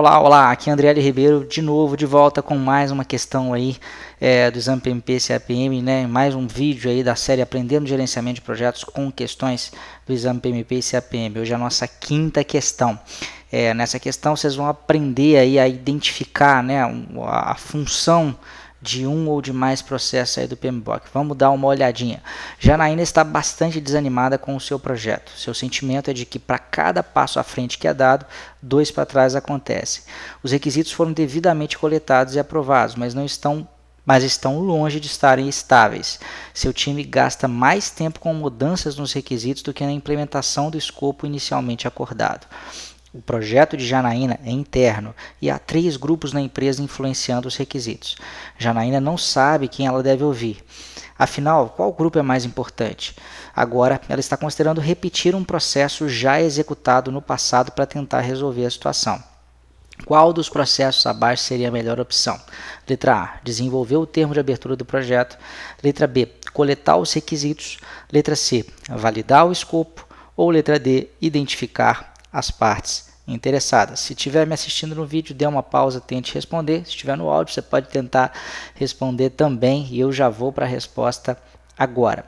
Olá, olá, aqui é André Ribeiro, de novo, de volta com mais uma questão aí é, do exame PMP CAPM, né? Mais um vídeo aí da série Aprendendo Gerenciamento de Projetos com questões do exame PMP CAPM. Hoje é a nossa quinta questão. É, nessa questão vocês vão aprender aí a identificar né, a função de um ou de mais processos aí do PMBOK. Vamos dar uma olhadinha. Janaína está bastante desanimada com o seu projeto. Seu sentimento é de que para cada passo à frente que é dado, dois para trás acontece. Os requisitos foram devidamente coletados e aprovados, mas não estão mas estão longe de estarem estáveis. Seu time gasta mais tempo com mudanças nos requisitos do que na implementação do escopo inicialmente acordado. O projeto de Janaína é interno e há três grupos na empresa influenciando os requisitos. Janaína não sabe quem ela deve ouvir. Afinal, qual grupo é mais importante? Agora, ela está considerando repetir um processo já executado no passado para tentar resolver a situação. Qual dos processos abaixo seria a melhor opção? Letra A. Desenvolver o termo de abertura do projeto. Letra B. Coletar os requisitos. Letra C. Validar o escopo. Ou letra D. Identificar as partes interessadas. Se estiver me assistindo no vídeo, dê uma pausa, tente responder. Se estiver no áudio, você pode tentar responder também e eu já vou para a resposta agora.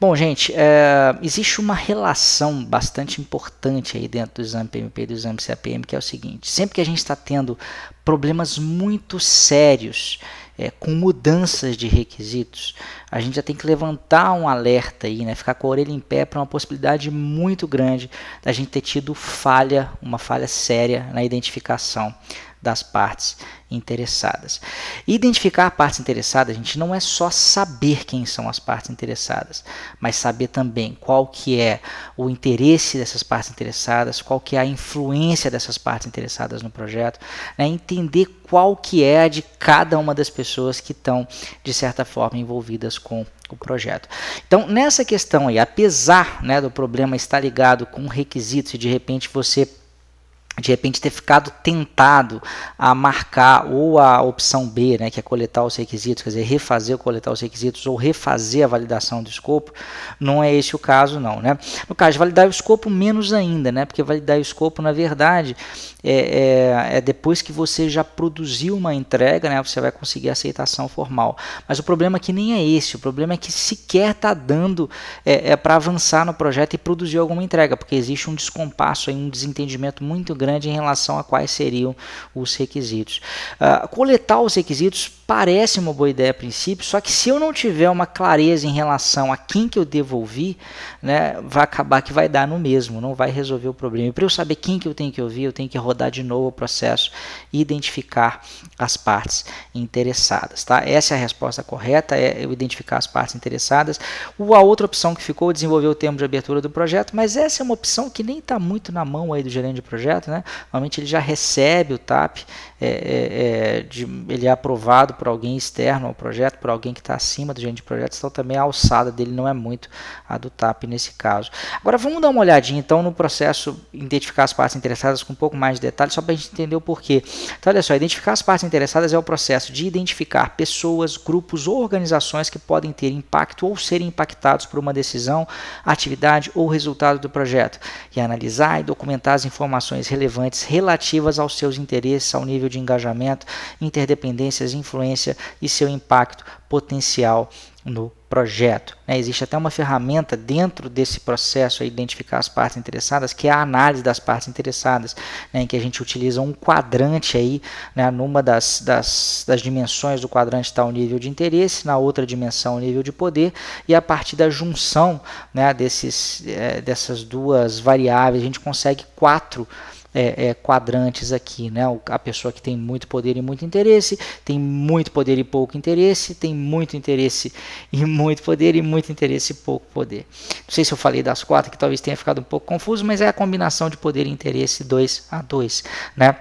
Bom, gente, é, existe uma relação bastante importante aí dentro do exame PMP e do exame CAPM, que é o seguinte: sempre que a gente está tendo problemas muito sérios é, com mudanças de requisitos, a gente já tem que levantar um alerta aí, né? Ficar com a orelha em pé para uma possibilidade muito grande da gente ter tido falha, uma falha séria na identificação das partes interessadas. Identificar partes interessadas, a gente não é só saber quem são as partes interessadas, mas saber também qual que é o interesse dessas partes interessadas, qual que é a influência dessas partes interessadas no projeto, né? entender qual que é a de cada uma das pessoas que estão de certa forma envolvidas com o projeto. Então, nessa questão aí, apesar né, do problema estar ligado com requisitos e de repente você de repente ter ficado tentado a marcar ou a opção B, né, que é coletar os requisitos, quer dizer, refazer ou coletar os requisitos ou refazer a validação do escopo, não é esse o caso não, né? No caso de validar o escopo, menos ainda, né? Porque validar o escopo, na verdade, é, é, é depois que você já produziu uma entrega, né, você vai conseguir a aceitação formal. Mas o problema aqui nem é esse, o problema é que sequer está dando é, é para avançar no projeto e produzir alguma entrega, porque existe um descompasso, aí, um desentendimento muito grande grande em relação a quais seriam os requisitos. Uh, coletar os requisitos parece uma boa ideia a princípio, só que se eu não tiver uma clareza em relação a quem que eu devo ouvir, né, vai acabar que vai dar no mesmo, não vai resolver o problema. Para eu saber quem que eu tenho que ouvir, eu tenho que rodar de novo o processo e identificar as partes interessadas. Tá? Essa é a resposta correta, é eu identificar as partes interessadas. A outra opção que ficou, desenvolver o termo de abertura do projeto, mas essa é uma opção que nem está muito na mão aí do gerente de projeto, né? Normalmente ele já recebe o TAP, é, é, é, de, ele é aprovado por alguém externo ao projeto, por alguém que está acima do gerente de projetos, então também a alçada dele não é muito a do TAP nesse caso. Agora vamos dar uma olhadinha então no processo, identificar as partes interessadas com um pouco mais de detalhe, só para a gente entender o porquê. Então olha só, identificar as partes interessadas é o processo de identificar pessoas, grupos ou organizações que podem ter impacto ou serem impactados por uma decisão, atividade ou resultado do projeto, e analisar e documentar as informações relevantes relativas aos seus interesses ao nível de engajamento, interdependências, influência e seu impacto potencial no projeto. Né? Existe até uma ferramenta dentro desse processo a identificar as partes interessadas, que é a análise das partes interessadas, né? em que a gente utiliza um quadrante aí, né? numa das, das, das dimensões do quadrante está o nível de interesse, na outra dimensão o nível de poder, e a partir da junção né? desses, é, dessas duas variáveis a gente consegue quatro é, é, quadrantes aqui, né? A pessoa que tem muito poder e muito interesse, tem muito poder e pouco interesse, tem muito interesse e muito poder e muito interesse e pouco poder. Não sei se eu falei das quatro, que talvez tenha ficado um pouco confuso, mas é a combinação de poder e interesse 2 a 2, né?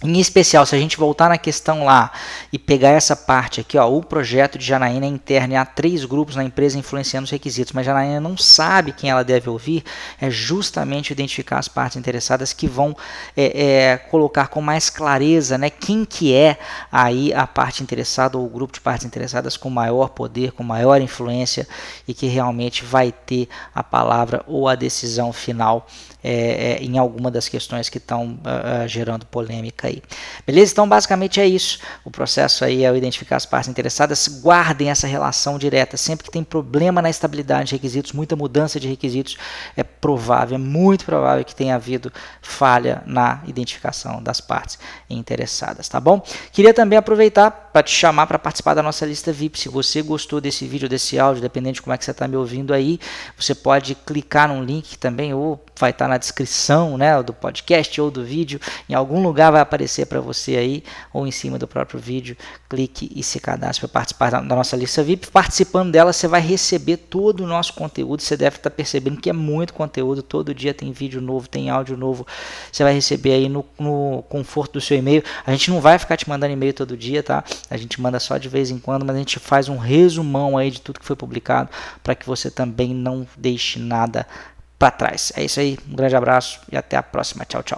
Em especial, se a gente voltar na questão lá e pegar essa parte aqui, ó, o projeto de Janaína é interno e há três grupos na empresa influenciando os requisitos, mas Janaína não sabe quem ela deve ouvir, é justamente identificar as partes interessadas que vão é, é, colocar com mais clareza né, quem que é aí a parte interessada ou o grupo de partes interessadas com maior poder, com maior influência e que realmente vai ter a palavra ou a decisão final é, é, em alguma das questões que estão uh, uh, gerando polêmica aí. Beleza? Então, basicamente é isso. O processo aí é identificar as partes interessadas. Guardem essa relação direta. Sempre que tem problema na estabilidade de requisitos, muita mudança de requisitos, é provável, é muito provável que tenha havido falha na identificação das partes interessadas, tá bom? Queria também aproveitar para te chamar para participar da nossa lista VIP. Se você gostou desse vídeo, desse áudio, dependendo de como é que você está me ouvindo aí, você pode clicar num link também ou vai estar na descrição né, do podcast ou do vídeo. Em algum lugar vai aparecer para você aí, ou em cima do próprio vídeo. Clique e se cadastre para participar da nossa lista VIP. Participando dela, você vai receber todo o nosso conteúdo. Você deve estar percebendo que é muito conteúdo. Todo dia tem vídeo novo, tem áudio novo. Você vai receber aí no, no conforto do seu e-mail. A gente não vai ficar te mandando e-mail todo dia, tá? A gente manda só de vez em quando, mas a gente faz um resumão aí de tudo que foi publicado para que você também não deixe nada para trás. É isso aí, um grande abraço e até a próxima. Tchau, tchau.